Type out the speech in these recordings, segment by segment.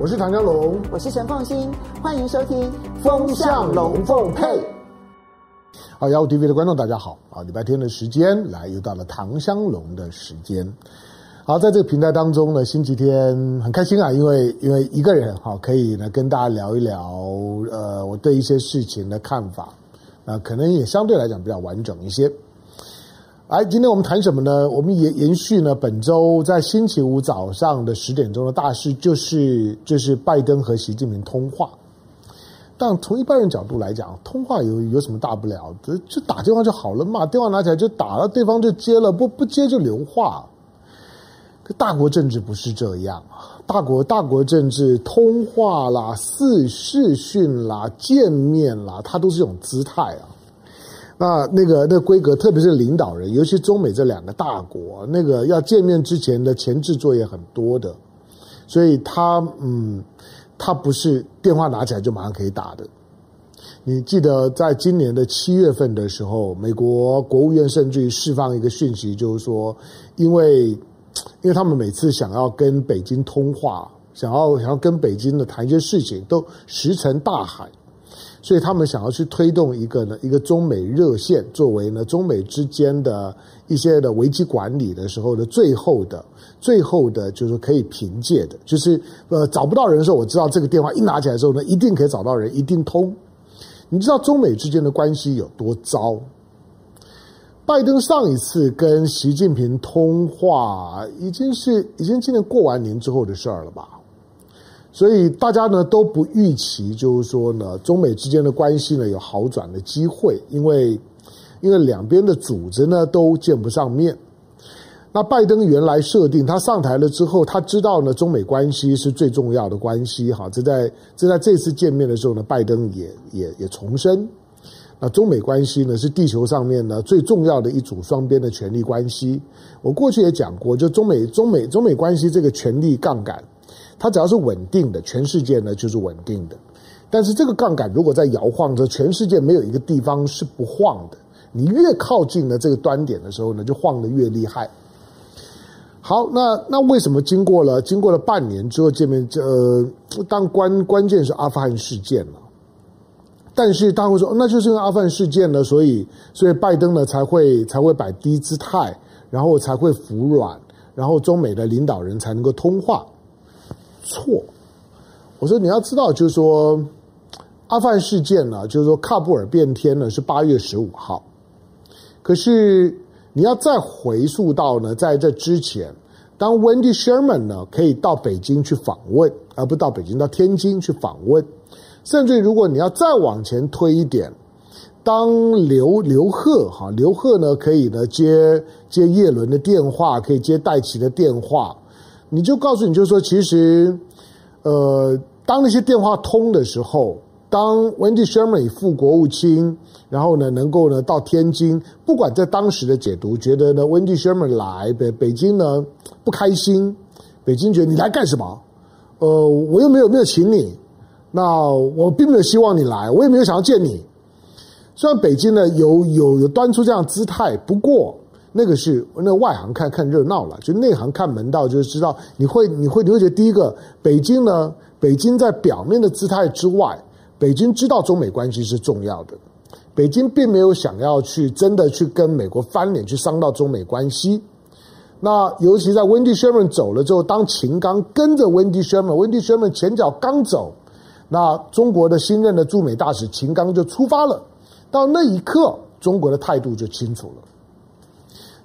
我是唐江龙，我是陈凤新，欢迎收听《风向龙凤配》。好，雅虎 TV 的观众大家好啊！礼拜天的时间来，又到了唐香龙的时间。好，在这个平台当中呢，星期天很开心啊，因为因为一个人哈，可以呢跟大家聊一聊呃我对一些事情的看法，那可能也相对来讲比较完整一些。哎，今天我们谈什么呢？我们延延续呢，本周在星期五早上的十点钟的大事，就是就是拜登和习近平通话。但从一般人角度来讲，通话有有什么大不了？就就打电话就好了嘛，电话拿起来就打了，对方就接了，不不接就留话。大国政治不是这样啊，大国大国政治，通话啦、视视讯啦、见面啦，它都是这种姿态啊。那那个那规格，特别是领导人，尤其中美这两个大国，那个要见面之前的前置作业很多的，所以他嗯，他不是电话拿起来就马上可以打的。你记得在今年的七月份的时候，美国国务院甚至于释放一个讯息，就是说，因为因为他们每次想要跟北京通话，想要想要跟北京的谈一些事情，都石沉大海。所以他们想要去推动一个呢，一个中美热线，作为呢中美之间的一些的危机管理的时候的最后的、最后的，就是可以凭借的，就是呃找不到人的时候，我知道这个电话一拿起来的时候呢，一定可以找到人，一定通。你知道中美之间的关系有多糟？拜登上一次跟习近平通话，已经是已经今年过完年之后的事儿了吧？所以大家呢都不预期，就是说呢，中美之间的关系呢有好转的机会，因为因为两边的组织呢都见不上面。那拜登原来设定他上台了之后，他知道呢中美关系是最重要的关系，哈，这在这在这次见面的时候呢，拜登也也也重申，那中美关系呢是地球上面呢最重要的一组双边的权力关系。我过去也讲过，就中美中美中美关系这个权力杠杆。它只要是稳定的，全世界呢就是稳定的。但是这个杠杆如果在摇晃着，全世界没有一个地方是不晃的。你越靠近了这个端点的时候呢，就晃得越厉害。好，那那为什么经过了经过了半年之后见面？呃，当关关键是阿富汗事件了。但是大家会说，那就是因为阿富汗事件呢，所以所以拜登呢才会才会摆低姿态，然后才会服软，然后中美的领导人才能够通话。错，我说你要知道，就是说阿富汗事件呢，就是说喀布尔变天呢是八月十五号，可是你要再回溯到呢，在这之前，当 Wendy Sherman 呢可以到北京去访问，而不到北京到天津去访问，甚至如果你要再往前推一点，当刘刘贺哈刘贺呢可以呢接接叶伦的电话，可以接戴琪的电话。你就告诉你，就是说，其实，呃，当那些电话通的时候，当 Wendy Sherman 以副国务卿，然后呢，能够呢到天津，不管在当时的解读，觉得呢 Wendy Sherman 来北北京呢不开心，北京觉得你来干什么？呃，我又没有没有请你，那我并没有希望你来，我也没有想要见你。虽然北京呢有有有端出这样姿态，不过。那个是那外行看看热闹了，就内行看门道，就是知道你会你会你会觉得第一个，北京呢，北京在表面的姿态之外，北京知道中美关系是重要的，北京并没有想要去真的去跟美国翻脸去伤到中美关系。那尤其在 Wendy Sherman 走了之后，当秦刚跟着 Wendy Sherman，Wendy Sherman 前脚刚走，那中国的新任的驻美大使秦刚就出发了。到那一刻，中国的态度就清楚了。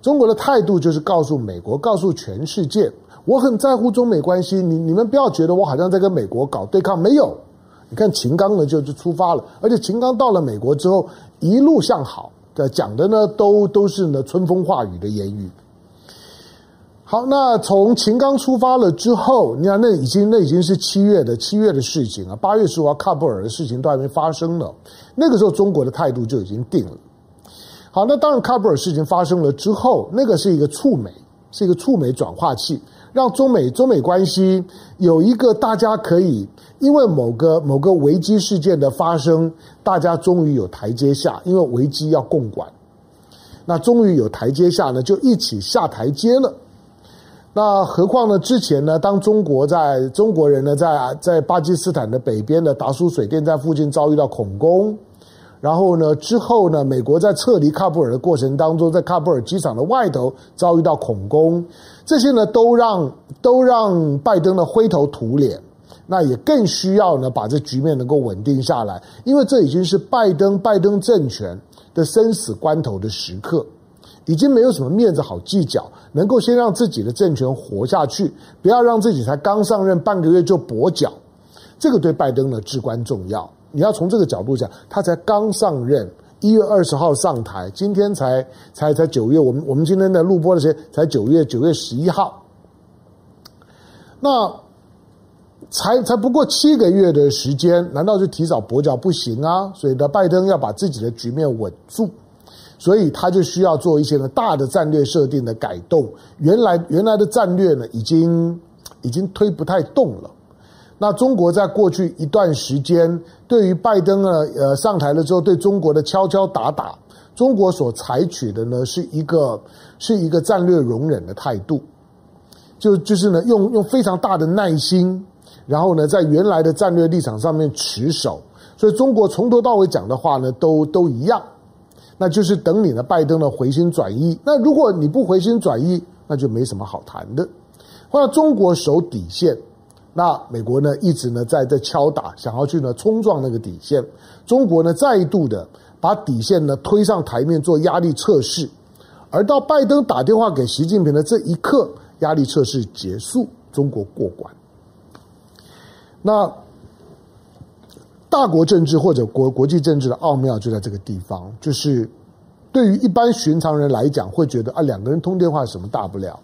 中国的态度就是告诉美国，告诉全世界，我很在乎中美关系。你你们不要觉得我好像在跟美国搞对抗，没有。你看秦刚呢就就出发了，而且秦刚到了美国之后一路向好，讲的呢都都是呢春风化雨的言语。好，那从秦刚出发了之后，你看那已经那已经是七月的七月的事情啊，八月十五号喀布尔的事情都还没发生呢，那个时候中国的态度就已经定了。好，那当然，喀布尔事情发生了之后，那个是一个触媒，是一个触媒转化器，让中美中美关系有一个大家可以因为某个某个危机事件的发生，大家终于有台阶下，因为危机要共管，那终于有台阶下呢，就一起下台阶了。那何况呢？之前呢，当中国在中国人呢在在巴基斯坦的北边的达苏水电站附近遭遇到恐攻，然后呢之后呢，美国在撤离喀布尔的过程当中，在喀布尔机场的外头遭遇到恐攻，这些呢都让都让拜登呢灰头土脸。那也更需要呢把这局面能够稳定下来，因为这已经是拜登拜登政权的生死关头的时刻。已经没有什么面子好计较，能够先让自己的政权活下去，不要让自己才刚上任半个月就跛脚，这个对拜登呢至关重要。你要从这个角度讲，他才刚上任，一月二十号上台，今天才才才九月，我们我们今天的录播的时间才九月九月十一号，那才才不过七个月的时间，难道就提早跛脚不行啊？所以呢，拜登要把自己的局面稳住。所以他就需要做一些呢大的战略设定的改动。原来原来的战略呢，已经已经推不太动了。那中国在过去一段时间，对于拜登呢，呃，上台了之后，对中国的敲敲打打，中国所采取的呢，是一个是一个战略容忍的态度，就就是呢，用用非常大的耐心，然后呢，在原来的战略立场上面持守。所以中国从头到尾讲的话呢，都都一样。那就是等你的拜登的回心转意。那如果你不回心转意，那就没什么好谈的。或者中国守底线，那美国呢一直呢在在敲打，想要去呢冲撞那个底线。中国呢再度的把底线呢推上台面做压力测试，而到拜登打电话给习近平的这一刻，压力测试结束，中国过关。那。大国政治或者国国际政治的奥妙就在这个地方，就是对于一般寻常人来讲，会觉得啊，两个人通电话什么大不了。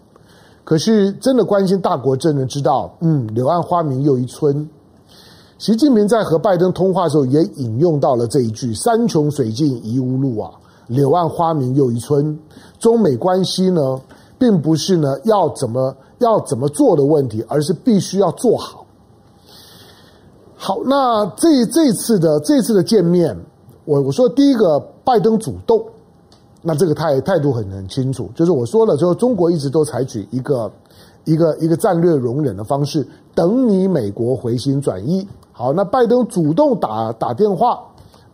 可是真的关心大国政的知道，嗯，柳暗花明又一村。习近平在和拜登通话的时候，也引用到了这一句“山穷水尽疑无路啊，柳暗花明又一村”。中美关系呢，并不是呢要怎么要怎么做的问题，而是必须要做好。好，那这这次的这次的见面，我我说第一个，拜登主动，那这个态态度很很清楚，就是我说了，之后中国一直都采取一个一个一个战略容忍的方式，等你美国回心转意。好，那拜登主动打打电话，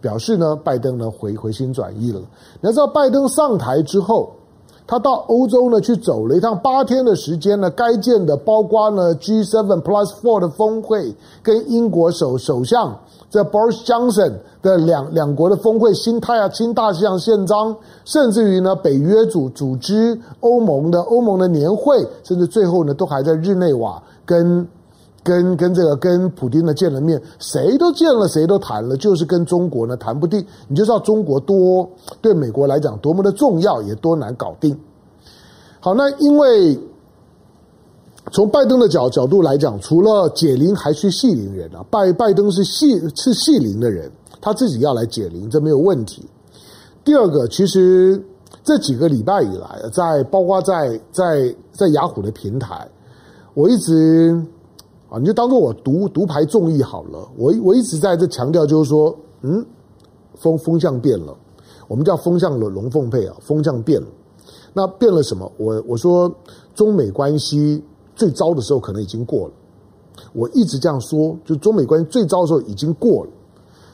表示呢，拜登呢回回心转意了。你要知道，拜登上台之后。他到欧洲呢去走了一趟，八天的时间呢，该见的包括呢 G7 Plus Four 的峰会，跟英国首首相这 Boris Johnson 的两两国的峰会，新太阳新大西洋宪章，甚至于呢北约组组织欧盟的欧盟的年会，甚至最后呢都还在日内瓦跟。跟跟这个跟普丁呢见了面，谁都见了，谁都谈了，就是跟中国呢谈不定。你就知道中国多对美国来讲多么的重要，也多难搞定。好，那因为从拜登的角角度来讲，除了解铃还须系铃人啊，拜拜登是系是系铃的人，他自己要来解铃，这没有问题。第二个，其实这几个礼拜以来，在包括在在在雅虎的平台，我一直。你就当做我独独排众议好了。我我一直在这强调，就是说，嗯，风风向变了，我们叫风向的龙凤配啊，风向变了。那变了什么？我我说中美关系最糟的时候可能已经过了。我一直这样说，就中美关系最糟的时候已经过了。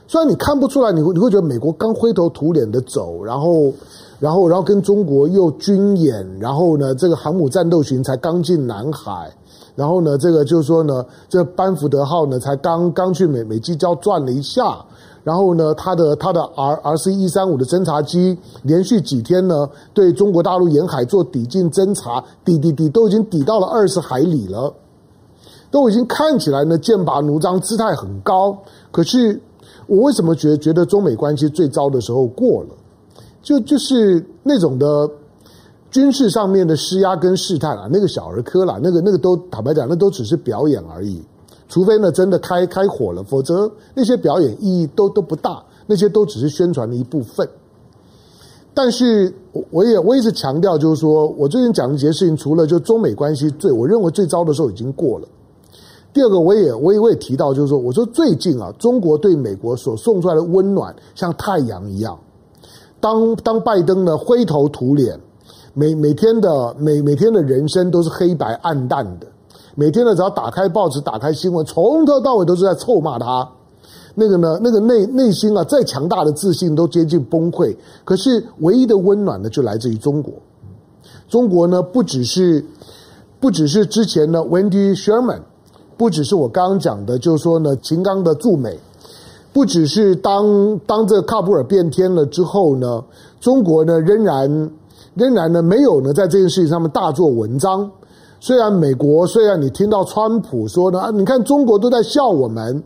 虽然你看不出来，你会你会觉得美国刚灰头土脸的走，然后然后然后跟中国又军演，然后呢，这个航母战斗群才刚进南海。然后呢，这个就是说呢，这班福德号呢才刚刚去美美济礁转了一下，然后呢，他的他的 R R C 一三五的侦察机连续几天呢对中国大陆沿海做抵近侦察，抵抵抵都已经抵到了二十海里了，都已经看起来呢剑拔弩张，姿态很高。可是我为什么觉觉得中美关系最糟的时候过了？就就是那种的。军事上面的施压跟试探啊，那个小儿科啦，那个那个都坦白讲，那都只是表演而已。除非呢真的开开火了，否则那些表演意义都都不大，那些都只是宣传的一部分。但是我我也我一直强调，就是说我最近讲的这些事情，除了就中美关系最我认为最糟的时候已经过了。第二个，我也我也我也提到，就是说我说最近啊，中国对美国所送出来的温暖像太阳一样。当当拜登呢灰头土脸。每每天的每每天的人生都是黑白暗淡的，每天呢只要打开报纸、打开新闻，从头到尾都是在臭骂他。那个呢，那个内内心啊，再强大的自信都接近崩溃。可是唯一的温暖呢，就来自于中国。中国呢，不只是不只是之前的 Wendy Sherman，不只是我刚刚讲的，就是说呢，秦刚的驻美，不只是当当这喀布尔变天了之后呢，中国呢仍然仍然呢没有呢在这件事情上面大做文章。虽然美国，虽然你听到川普说呢，啊，你看中国都在笑我们，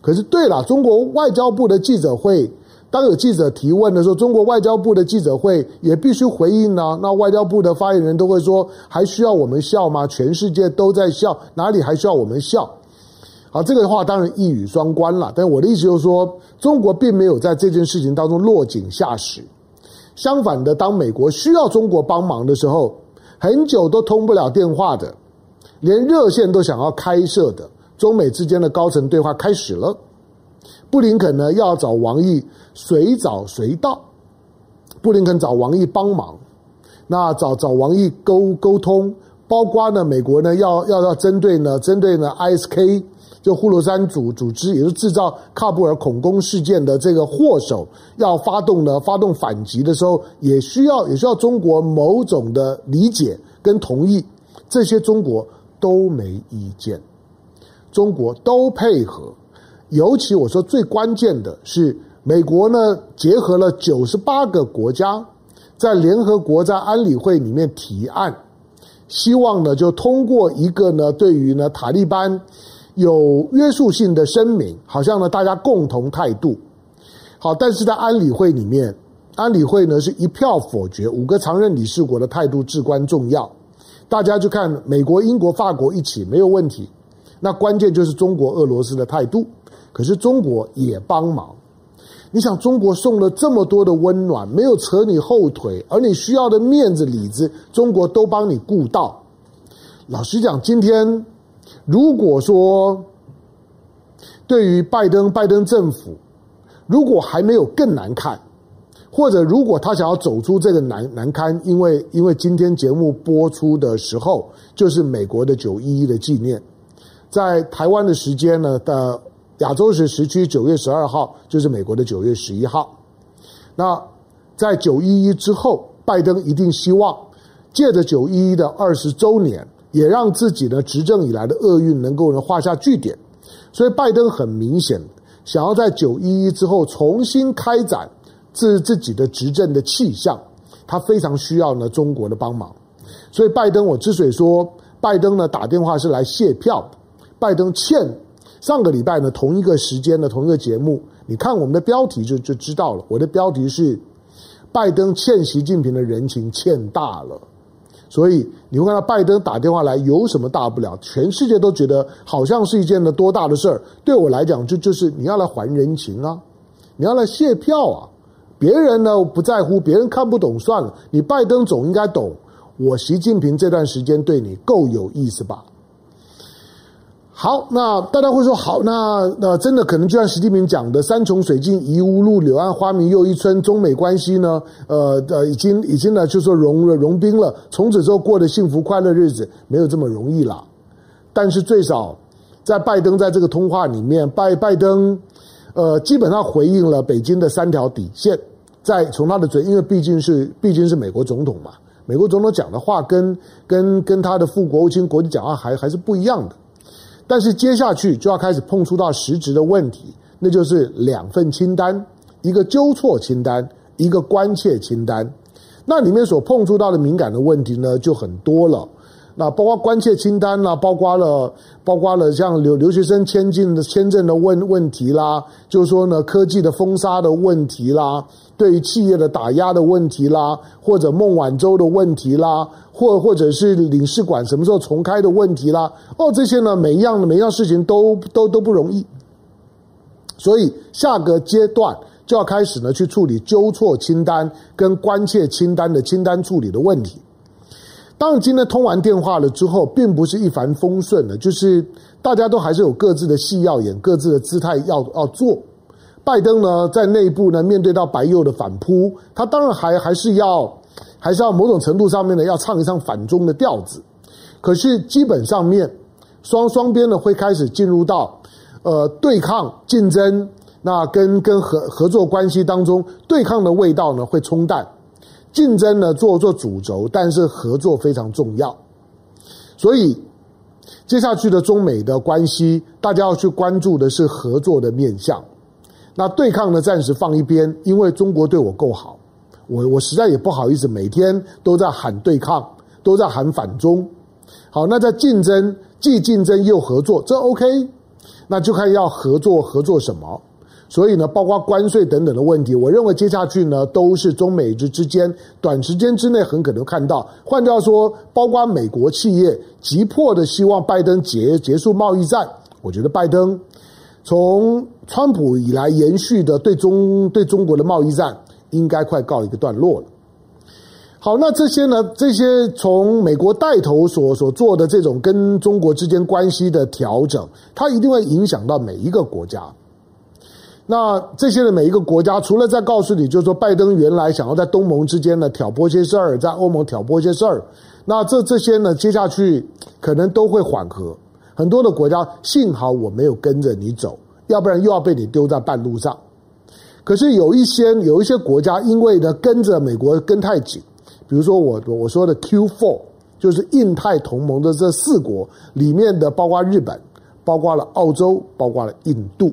可是对了，中国外交部的记者会。当有记者提问的时候，中国外交部的记者会也必须回应呢。那外交部的发言人都会说：“还需要我们笑吗？全世界都在笑，哪里还需要我们笑？”好，这个话当然一语双关了。但我的意思就是说，中国并没有在这件事情当中落井下石。相反的，当美国需要中国帮忙的时候，很久都通不了电话的，连热线都想要开设的，中美之间的高层对话开始了。布林肯呢要找王毅，随找随到。布林肯找王毅帮忙，那找找王毅沟沟通，包括呢美国呢要要要针对呢针对呢 ISK 就呼罗珊组组织，也是制造喀布尔恐攻事件的这个祸首，要发动呢发动反击的时候，也需要也需要中国某种的理解跟同意，这些中国都没意见，中国都配合。尤其我说最关键的是，美国呢结合了九十八个国家，在联合国在安理会里面提案，希望呢就通过一个呢对于呢塔利班有约束性的声明，好像呢大家共同态度。好，但是在安理会里面，安理会呢是一票否决，五个常任理事国的态度至关重要。大家就看美国、英国、法国一起没有问题，那关键就是中国、俄罗斯的态度。可是中国也帮忙，你想中国送了这么多的温暖，没有扯你后腿，而你需要的面子里子，中国都帮你顾到。老实讲，今天如果说对于拜登拜登政府，如果还没有更难看，或者如果他想要走出这个难难堪，因为因为今天节目播出的时候，就是美国的九一一的纪念，在台湾的时间呢的。亚洲时时区九月十二号就是美国的九月十一号。那在九一一之后，拜登一定希望借着九一一的二十周年，也让自己的执政以来的厄运能够呢画下句点。所以，拜登很明显想要在九一一之后重新开展自自己的执政的气象，他非常需要呢中国的帮忙。所以，拜登我之所以说拜登呢打电话是来谢票，拜登欠。上个礼拜呢，同一个时间的同一个节目，你看我们的标题就就知道了。我的标题是拜登欠习近平的人情欠大了，所以你会看到拜登打电话来有什么大不了？全世界都觉得好像是一件的多大的事儿。对我来讲，就就是你要来还人情啊，你要来谢票啊。别人呢不在乎，别人看不懂算了，你拜登总应该懂。我习近平这段时间对你够有意思吧？好，那大家会说好，那那真的可能就像习近平讲的“山穷水尽疑无路，柳暗花明又一村”，中美关系呢，呃呃，已经已经呢，就说融了融冰了，从此之后过的幸福快乐日子没有这么容易了。但是最少在拜登在这个通话里面，拜拜登呃基本上回应了北京的三条底线，在从他的嘴，因为毕竟是毕竟是美国总统嘛，美国总统讲的话跟跟跟他的副国务卿国际讲话还还是不一样的。但是接下去就要开始碰触到实质的问题，那就是两份清单，一个纠错清单，一个关切清单。那里面所碰触到的敏感的问题呢，就很多了。那包括关切清单啦，包括了包括了像留留学生签证的签证的问问题啦，就是说呢科技的封杀的问题啦，对于企业的打压的问题啦，或者孟晚舟的问题啦。或或者是领事馆什么时候重开的问题啦，哦，这些呢，每一样每一样事情都都都不容易，所以下个阶段就要开始呢去处理纠错清单跟关切清单的清单处理的问题。当然，今天通完电话了之后，并不是一帆风顺的，就是大家都还是有各自的戏要演，各自的姿态要要做。拜登呢，在内部呢，面对到白右的反扑，他当然还还是要。还是要某种程度上面呢，要唱一唱反中的调子。可是基本上面，双双边呢会开始进入到呃对抗竞争，那跟跟合合作关系当中，对抗的味道呢会冲淡，竞争呢做做主轴，但是合作非常重要。所以接下去的中美的关系，大家要去关注的是合作的面向。那对抗呢暂时放一边，因为中国对我够好。我我实在也不好意思，每天都在喊对抗，都在喊反中。好，那在竞争，既竞争又合作，这 OK，那就看要合作合作什么。所以呢，包括关税等等的问题，我认为接下去呢，都是中美之之间短时间之内很可能看到。换句话说，包括美国企业急迫的希望拜登结结束贸易战，我觉得拜登从川普以来延续的对中对中国的贸易战。应该快告一个段落了。好，那这些呢？这些从美国带头所所做的这种跟中国之间关系的调整，它一定会影响到每一个国家。那这些的每一个国家，除了在告诉你，就是说拜登原来想要在东盟之间呢挑拨些事儿，在欧盟挑拨些事儿，那这这些呢，接下去可能都会缓和。很多的国家，幸好我没有跟着你走，要不然又要被你丢在半路上。可是有一些有一些国家，因为呢跟着美国跟太紧，比如说我我说的 Q Four，就是印太同盟的这四国里面的，包括日本，包括了澳洲，包括了印度，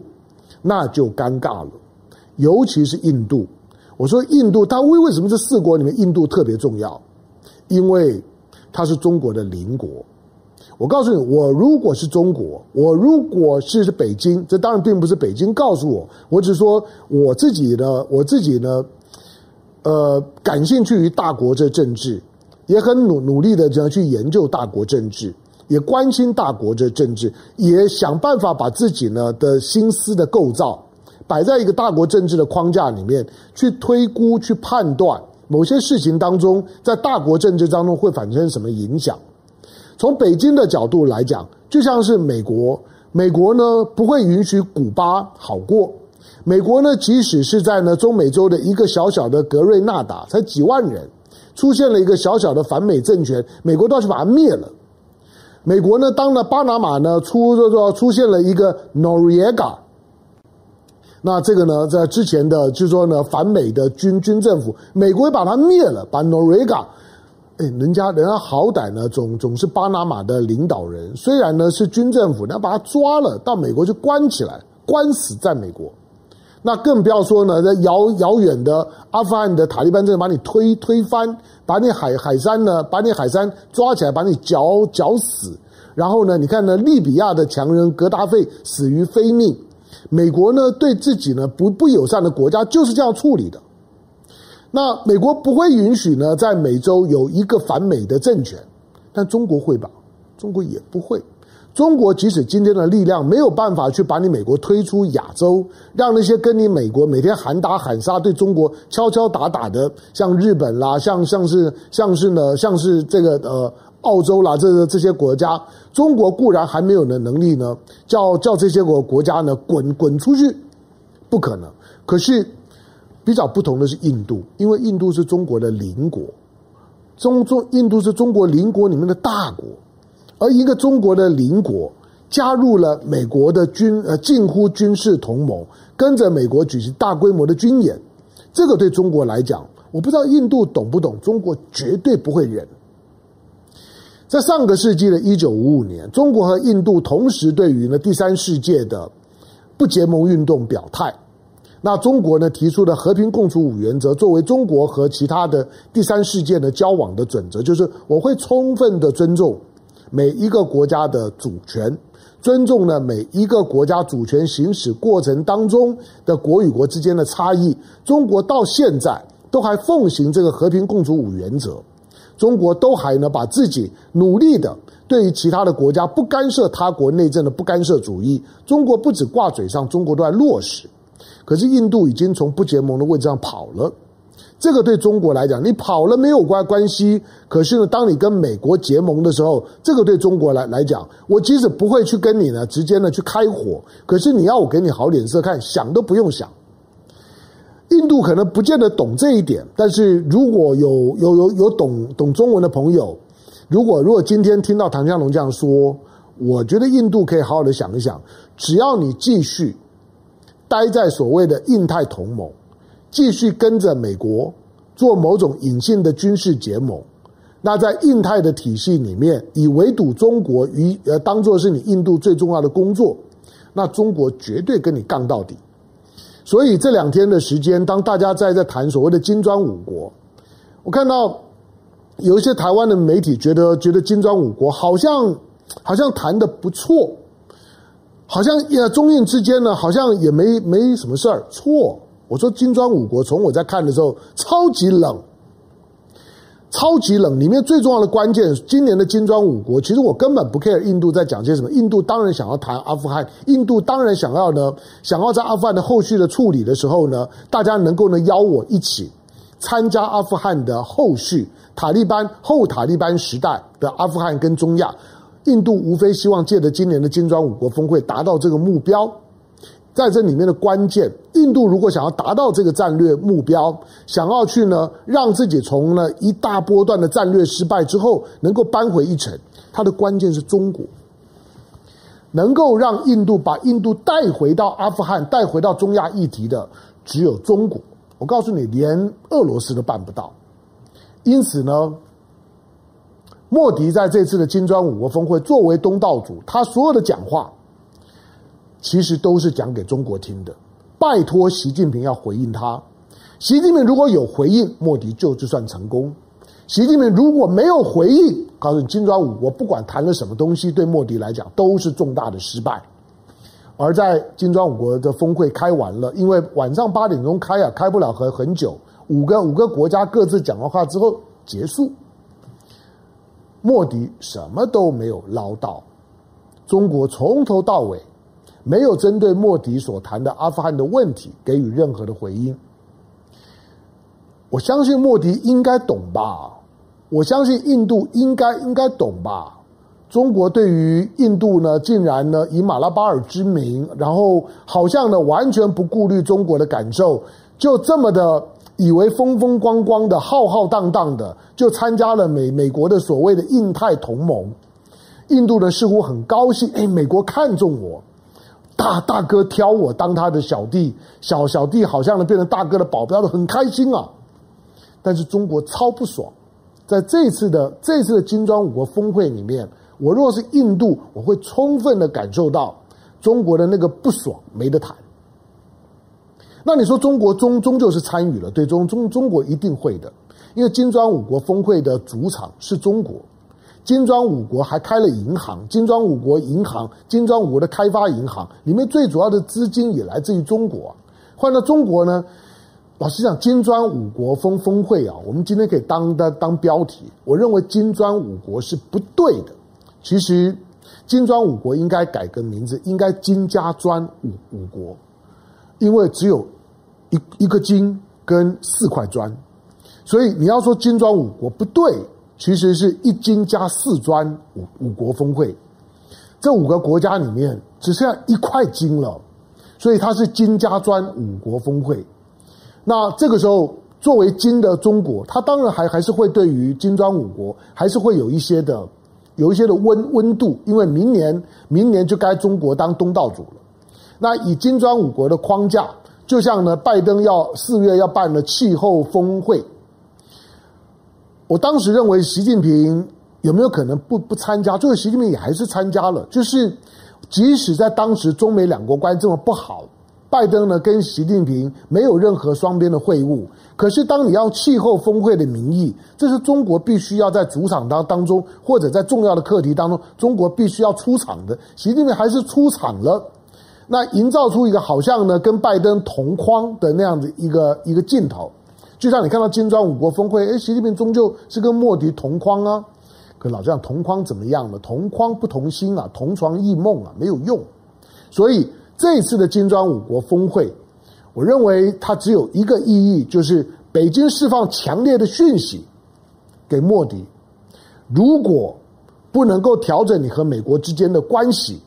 那就尴尬了。尤其是印度，我说印度，它为为什么这四国里面印度特别重要？因为它是中国的邻国。我告诉你，我如果是中国，我如果是北京，这当然并不是北京告诉我，我只是说我自己的，我自己呢，呃，感兴趣于大国这政治，也很努努力的这样去研究大国政治，也关心大国的政治，也想办法把自己呢的心思的构造摆在一个大国政治的框架里面，去推估、去判断某些事情当中，在大国政治当中会产生什么影响。从北京的角度来讲，就像是美国，美国呢不会允许古巴好过。美国呢，即使是在呢中美洲的一个小小的格瑞纳达，才几万人，出现了一个小小的反美政权，美国都要去把它灭了。美国呢，当了巴拿马呢出这个出现了一个 Noriega，那这个呢，在之前的就是说呢反美的军军政府，美国也把它灭了，把 Noriega。哎，人家人家好歹呢，总总是巴拿马的领导人，虽然呢是军政府，你要把他抓了，到美国去关起来，关死在美国。那更不要说呢，在遥遥远的阿富汗的塔利班正把你推推翻，把你海海山呢，把你海山抓起来，把你绞绞死。然后呢，你看呢，利比亚的强人格达费死于非命。美国呢，对自己呢不不友善的国家就是这样处理的。那美国不会允许呢，在美洲有一个反美的政权，但中国会吧？中国也不会。中国即使今天的力量没有办法去把你美国推出亚洲，让那些跟你美国每天喊打喊杀、对中国敲敲打打的，像日本啦，像像是像是呢，像是这个呃澳洲啦，这这些国家，中国固然还没有的能力呢，叫叫这些国国家呢滚滚出去，不可能。可是。比较不同的是印度，因为印度是中国的邻国，中中印度是中国邻国里面的大国，而一个中国的邻国加入了美国的军呃近乎军事同盟，跟着美国举行大规模的军演，这个对中国来讲，我不知道印度懂不懂，中国绝对不会忍。在上个世纪的一九五五年，中国和印度同时对于呢第三世界的不结盟运动表态。那中国呢提出的和平共处五原则，作为中国和其他的第三世界的交往的准则，就是我会充分的尊重每一个国家的主权，尊重呢每一个国家主权行使过程当中的国与国之间的差异。中国到现在都还奉行这个和平共处五原则，中国都还呢把自己努力的对于其他的国家不干涉他国内政的不干涉主义，中国不止挂嘴上，中国都在落实。可是印度已经从不结盟的位置上跑了，这个对中国来讲，你跑了没有关关系。可是呢，当你跟美国结盟的时候，这个对中国来来讲，我即使不会去跟你呢直接呢去开火，可是你要我给你好脸色看，想都不用想。印度可能不见得懂这一点，但是如果有有有有懂懂中文的朋友，如果如果今天听到唐湘龙这样说，我觉得印度可以好好的想一想，只要你继续待在所谓的印太同盟，继续跟着美国做某种隐性的军事结盟，那在印太的体系里面，以围堵中国与呃当做是你印度最重要的工作，那中国绝对跟你杠到底。所以这两天的时间，当大家在在谈所谓的金砖五国，我看到有一些台湾的媒体觉得觉得金砖五国好像好像谈得不错，好像也中印之间呢好像也没没什么事儿。错，我说金砖五国从我在看的时候超级冷。超级冷，里面最重要的关键，今年的金砖五国，其实我根本不 care 印度在讲些什么。印度当然想要谈阿富汗，印度当然想要呢，想要在阿富汗的后续的处理的时候呢，大家能够呢邀我一起参加阿富汗的后续，塔利班后塔利班时代的阿富汗跟中亚，印度无非希望借着今年的金砖五国峰会达到这个目标。在这里面的关键，印度如果想要达到这个战略目标，想要去呢，让自己从呢一大波段的战略失败之后能够扳回一城，它的关键是中国，能够让印度把印度带回到阿富汗、带回到中亚议题的只有中国。我告诉你，连俄罗斯都办不到。因此呢，莫迪在这次的金砖五国峰会作为东道主，他所有的讲话。其实都是讲给中国听的，拜托习近平要回应他。习近平如果有回应，莫迪就就算成功；习近平如果没有回应，告诉你金砖五国不管谈了什么东西，对莫迪来讲都是重大的失败。而在金砖五国的峰会开完了，因为晚上八点钟开啊，开不了很很久，五个五个国家各自讲完话之后结束，莫迪什么都没有捞到，中国从头到尾。没有针对莫迪所谈的阿富汗的问题给予任何的回应。我相信莫迪应该懂吧？我相信印度应该应该懂吧？中国对于印度呢，竟然呢以马拉巴尔之名，然后好像呢完全不顾虑中国的感受，就这么的以为风风光光的浩浩荡荡的就参加了美美国的所谓的印太同盟。印度呢似乎很高兴，哎，美国看中我。大大哥挑我当他的小弟，小小弟好像呢变成大哥的保镖的，很开心啊。但是中国超不爽，在这次的这次的金砖五国峰会里面，我若是印度，我会充分的感受到中国的那个不爽，没得谈。那你说中国终终究是参与了，对中中中国一定会的，因为金砖五国峰会的主场是中国。金砖五国还开了银行，金砖五国银行，金砖五国的开发银行里面最主要的资金也来自于中国。换到中国呢，老实讲，金砖五国峰峰会啊，我们今天可以当当当标题。我认为金砖五国是不对的。其实金砖五国应该改个名字，应该金加砖五五国，因为只有一一个金跟四块砖，所以你要说金砖五国不对。其实是一金加四砖五五国峰会，这五个国家里面只剩下一块金了，所以它是金加砖五国峰会。那这个时候，作为金的中国，它当然还还是会对于金砖五国还是会有一些的有一些的温温度，因为明年明年就该中国当东道主了。那以金砖五国的框架，就像呢，拜登要四月要办的气候峰会。我当时认为习近平有没有可能不不参加？最后习近平也还是参加了。就是即使在当时中美两国关系这么不好，拜登呢跟习近平没有任何双边的会晤。可是当你要气候峰会的名义，这是中国必须要在主场当当中，或者在重要的课题当中，中国必须要出场的。习近平还是出场了，那营造出一个好像呢跟拜登同框的那样的一个一个镜头。就像你看到金砖五国峰会，哎，习近平终究是跟莫迪同框啊。可老这样同框怎么样呢？同框不同心啊，同床异梦啊，没有用。所以这次的金砖五国峰会，我认为它只有一个意义，就是北京释放强烈的讯息给莫迪：如果不能够调整你和美国之间的关系，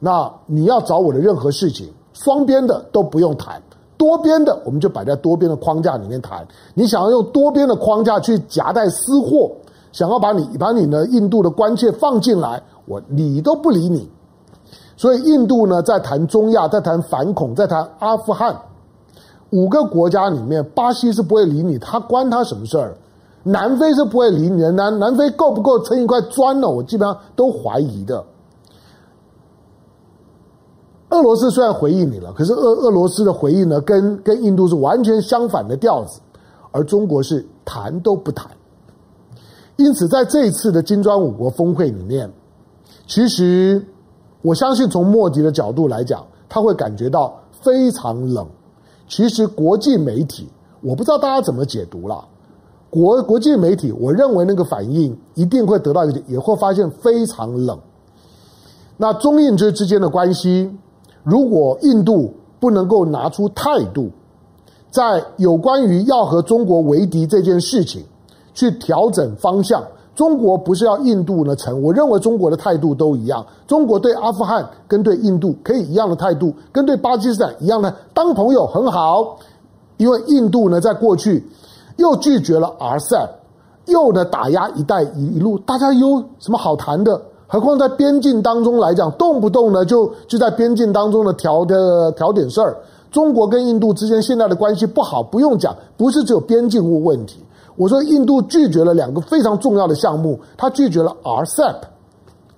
那你要找我的任何事情，双边的都不用谈，多边的我们就摆在多边的框架里面谈。你想要用多边的框架去夹带私货，想要把你把你的印度的关切放进来，我理都不理你。所以印度呢，在谈中亚，在谈反恐，在谈阿富汗，五个国家里面，巴西是不会理你，他关他什么事儿？南非是不会理你的，南南非够不够撑一块砖呢？我基本上都怀疑的。俄罗斯虽然回应你了，可是俄俄罗斯的回应呢，跟跟印度是完全相反的调子，而中国是谈都不谈。因此，在这一次的金砖五国峰会里面，其实。我相信从莫迪的角度来讲，他会感觉到非常冷。其实国际媒体，我不知道大家怎么解读了。国国际媒体，我认为那个反应一定会得到一个，也会发现非常冷。那中印之之间的关系，如果印度不能够拿出态度，在有关于要和中国为敌这件事情，去调整方向。中国不是要印度呢成，我认为中国的态度都一样。中国对阿富汗跟对印度可以一样的态度，跟对巴基斯坦一样的当朋友很好。因为印度呢在过去又拒绝了 RCEP，又呢打压一带一路，大家有什么好谈的？何况在边境当中来讲，动不动呢就就在边境当中呢调的调点事儿。中国跟印度之间现在的关系不好，不用讲，不是只有边境物问题。我说，印度拒绝了两个非常重要的项目，他拒绝了 RCEP，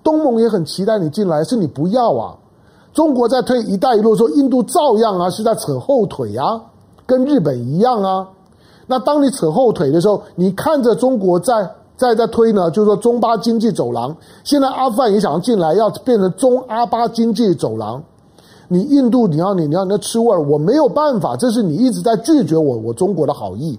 东盟也很期待你进来，是你不要啊。中国在推“一带一路”说，印度照样啊是在扯后腿啊，跟日本一样啊。那当你扯后腿的时候，你看着中国在在在推呢，就是说中巴经济走廊，现在阿富汗也想要进来，要变成中阿巴经济走廊。你印度，你要你你要你要吃味儿，我没有办法，这是你一直在拒绝我，我中国的好意。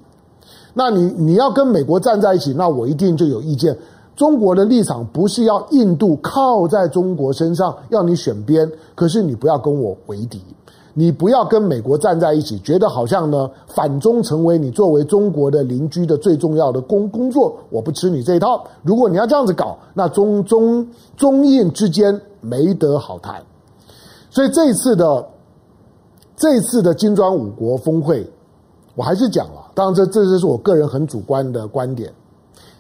那你你要跟美国站在一起，那我一定就有意见。中国的立场不是要印度靠在中国身上，要你选边。可是你不要跟我为敌，你不要跟美国站在一起，觉得好像呢反中成为你作为中国的邻居的最重要的工工作。我不吃你这一套。如果你要这样子搞，那中中中印之间没得好谈。所以这次的这次的金砖五国峰会，我还是讲了。当然，这这就是我个人很主观的观点。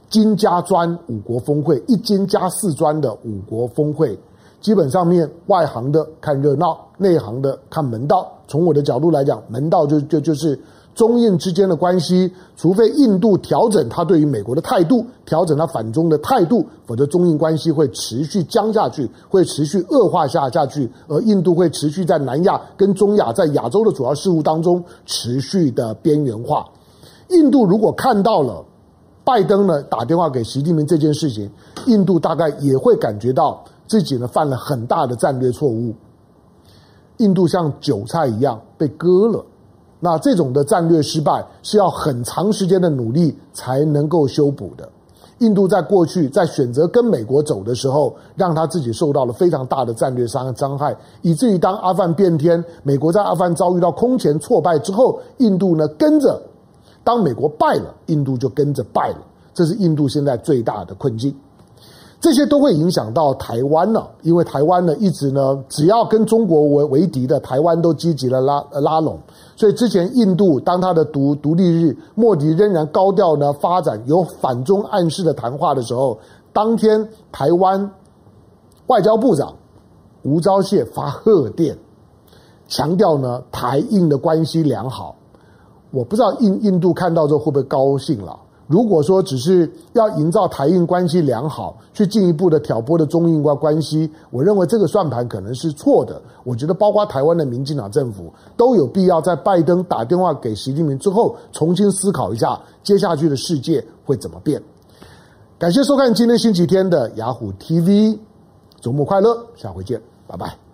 金加砖五国峰会，一金加四砖的五国峰会，基本上面外行的看热闹，内行的看门道。从我的角度来讲，门道就就就是。中印之间的关系，除非印度调整他对于美国的态度，调整他反中的态度，否则中印关系会持续僵下去，会持续恶化下下去，而印度会持续在南亚跟中亚在亚洲的主要事务当中持续的边缘化。印度如果看到了拜登呢打电话给习近平这件事情，印度大概也会感觉到自己呢犯了很大的战略错误。印度像韭菜一样被割了。那这种的战略失败是要很长时间的努力才能够修补的。印度在过去在选择跟美国走的时候，让他自己受到了非常大的战略伤伤害，以至于当阿富汗变天，美国在阿富汗遭遇到空前挫败之后，印度呢跟着，当美国败了，印度就跟着败了。这是印度现在最大的困境。这些都会影响到台湾了，因为台湾呢一直呢，只要跟中国为为敌的，台湾都积极的拉拉拢。所以之前印度当他的独独立日，莫迪仍然高调呢发展有反中暗示的谈话的时候，当天台湾外交部长吴钊燮发贺电，强调呢台印的关系良好。我不知道印印度看到之后会不会高兴了。如果说只是要营造台印关系良好，去进一步的挑拨的中印关关系，我认为这个算盘可能是错的。我觉得包括台湾的民进党政府都有必要在拜登打电话给习近平之后，重新思考一下接下去的世界会怎么变。感谢收看今天星期天的雅虎 TV，周末快乐，下回见，拜拜。